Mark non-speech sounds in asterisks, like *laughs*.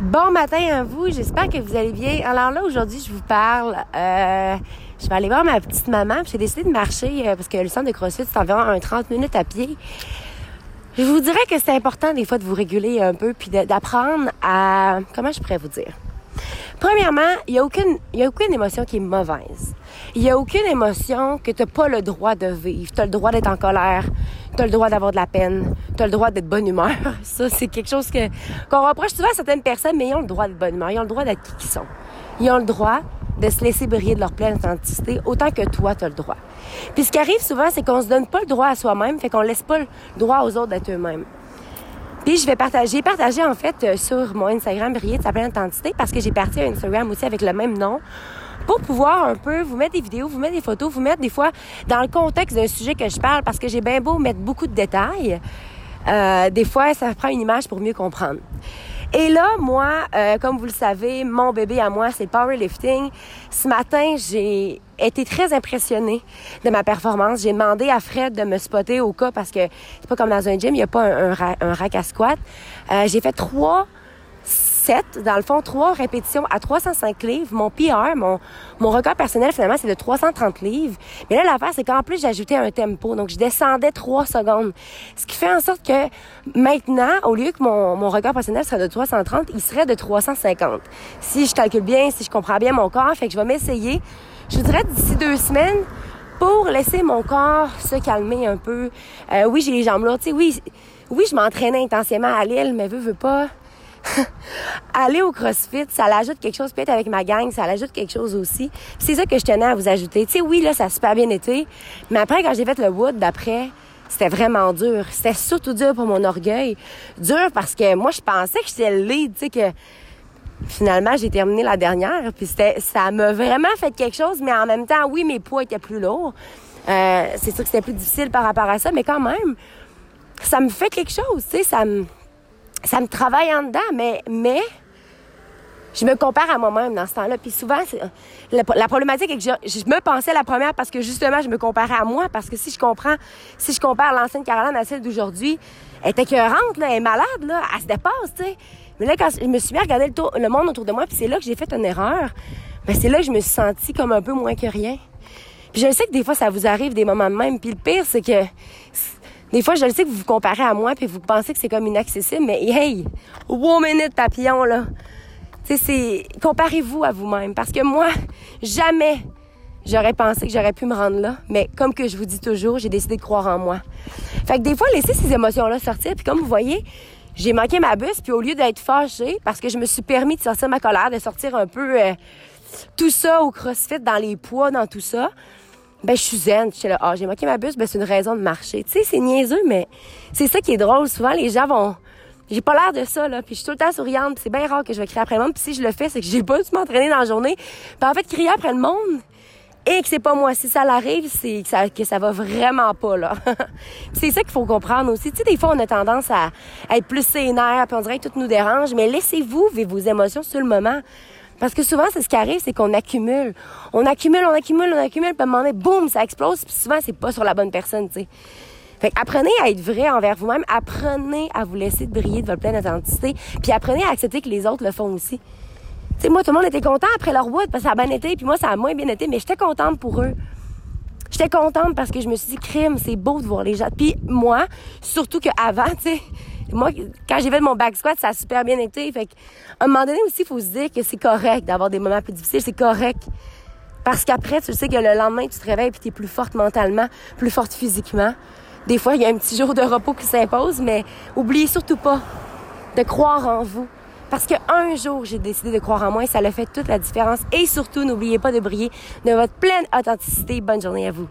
Bon matin à vous, j'espère que vous allez bien. Alors là, aujourd'hui, je vous parle. Euh, je vais aller voir ma petite maman. J'ai décidé de marcher euh, parce que le centre de CrossFit, c'est environ un 30 minutes à pied. Je vous dirais que c'est important des fois de vous réguler un peu puis d'apprendre à... Comment je pourrais vous dire? Premièrement, il n'y a, aucune, a aucune émotion qui est mauvaise. Il n'y a aucune émotion que tu n'as pas le droit de vivre. Tu as le droit d'être en colère. Tu as le droit d'avoir de la peine. Tu as le droit d'être bonne humeur. *laughs* Ça, c'est quelque chose que qu'on reproche souvent à certaines personnes, mais ils ont le droit d'être bonne humeur. Ils ont le droit d'être qui ils sont. Ils ont le droit de se laisser briller de leur pleine authenticité autant que toi, tu as le droit. Puis ce qui arrive souvent, c'est qu'on se donne pas le droit à soi-même, fait qu'on laisse pas le droit aux autres d'être eux-mêmes. Puis je vais partager, partager en fait euh, sur mon Instagram Briller de sa pleine parce que j'ai parti un Instagram aussi avec le même nom pour pouvoir un peu vous mettre des vidéos, vous mettre des photos, vous mettre des fois dans le contexte d'un sujet que je parle parce que j'ai bien beau mettre beaucoup de détails. Euh, des fois, ça prend une image pour mieux comprendre. Et là, moi, euh, comme vous le savez, mon bébé à moi, c'est powerlifting. Ce matin, j'ai été très impressionnée de ma performance. J'ai demandé à Fred de me spotter au cas parce que c'est pas comme dans un gym, il n'y a pas un, rack à squat. Euh, j'ai fait trois dans le fond, trois répétitions à 305 livres. Mon PR, mon, mon record personnel, finalement, c'est de 330 livres. Mais là, l'affaire, c'est qu'en plus, j'ajoutais un tempo. Donc, je descendais trois secondes. Ce qui fait en sorte que maintenant, au lieu que mon, mon record personnel serait de 330, il serait de 350. Si je calcule bien, si je comprends bien mon corps, fait que je vais m'essayer. Je dirais d'ici deux semaines, pour laisser mon corps se calmer un peu. Euh, oui, j'ai les jambes sais, oui, oui, je m'entraînais intensément à l'île, mais veux, veux pas *laughs* aller au CrossFit, ça l'ajoute quelque chose. Peut-être avec ma gang, ça l'ajoute quelque chose aussi. C'est ça que je tenais à vous ajouter. Oui, là, ça a super bien été. Mais après, quand j'ai fait le wood d'après, c'était vraiment dur. C'était surtout dur pour mon orgueil. Dur parce que moi, je pensais que j'étais le lead, tu que finalement, j'ai terminé la dernière. Puis ça m'a vraiment fait quelque chose. Mais en même temps, oui, mes poids étaient plus lourds. Euh, c'est sûr que c'était plus difficile par rapport à ça. Mais quand même, ça me fait quelque chose, tu sais, ça me ça me travaille en dedans, mais, mais je me compare à moi-même dans ce temps-là. Puis souvent, la, problématique est que je, me pensais la première parce que justement, je me comparais à moi. Parce que si je comprends, si je compare l'ancienne Caroline à celle d'aujourd'hui, elle est écœurante, là, elle est malade, là, elle se dépasse, tu sais. Mais là, quand je me suis mis à regarder le, monde autour de moi, puis c'est là que j'ai fait une erreur, ben c'est là que je me suis sentie comme un peu moins que rien. Puis je sais que des fois, ça vous arrive des moments de même. Puis le pire, c'est que des fois, je le sais que vous vous comparez à moi puis vous pensez que c'est comme inaccessible, mais hey, one minute papillon, là. Tu c'est, comparez-vous à vous-même. Parce que moi, jamais j'aurais pensé que j'aurais pu me rendre là. Mais comme que je vous dis toujours, j'ai décidé de croire en moi. Fait que des fois, laissez ces émotions-là sortir. Puis comme vous voyez, j'ai manqué ma bus. Puis au lieu d'être fâchée, parce que je me suis permis de sortir ma colère, de sortir un peu euh, tout ça au crossfit, dans les poids, dans tout ça, ben je suis zen. Je là, ah, j'ai manqué ma bus, ben c'est une raison de marcher. Tu sais, c'est niaiseux, mais c'est ça qui est drôle. Souvent, les gens vont... J'ai pas l'air de ça, là. Puis je suis tout le temps souriante. c'est bien rare que je vais crier après le monde. Puis si je le fais, c'est que j'ai pas dû m'entraîner dans la journée. Puis en fait, crier après le monde et que c'est pas moi. Si ça l'arrive, c'est que ça, que ça va vraiment pas, là. *laughs* c'est ça qu'il faut comprendre aussi. Tu sais, des fois, on a tendance à, être plus sénère, puis on dirait que tout nous dérange. Mais laissez-vous vivre vos émotions sur le moment. Parce que souvent, c'est ce qui arrive, c'est qu'on accumule. On accumule, on accumule, on accumule, puis à un moment donné, boum, ça explose, puis souvent, c'est pas sur la bonne personne, tu sais. Fait apprenez à être vrai envers vous-même, apprenez à vous laisser briller de votre pleine authenticité, puis apprenez à accepter que les autres le font aussi. Sais, moi, tout le monde était content après leur wood, parce que ça a bien été, puis moi, ça a moins bien été, mais j'étais contente pour eux. J'étais contente parce que je me suis dit, crime, c'est beau de voir les gens. Puis moi, surtout qu'avant, *laughs* tu sais, moi, quand j'ai fait mon back squat, ça a super bien été. Fait à un moment donné aussi, il faut se dire que c'est correct d'avoir des moments plus difficiles. C'est correct. Parce qu'après, tu sais que le lendemain, tu te réveilles puis tu es plus forte mentalement, plus forte physiquement. Des fois, il y a un petit jour de repos qui s'impose, mais oubliez surtout pas de croire en vous. Parce qu'un jour, j'ai décidé de croire en moi ça a fait toute la différence. Et surtout, n'oubliez pas de briller de votre pleine authenticité. Bonne journée à vous.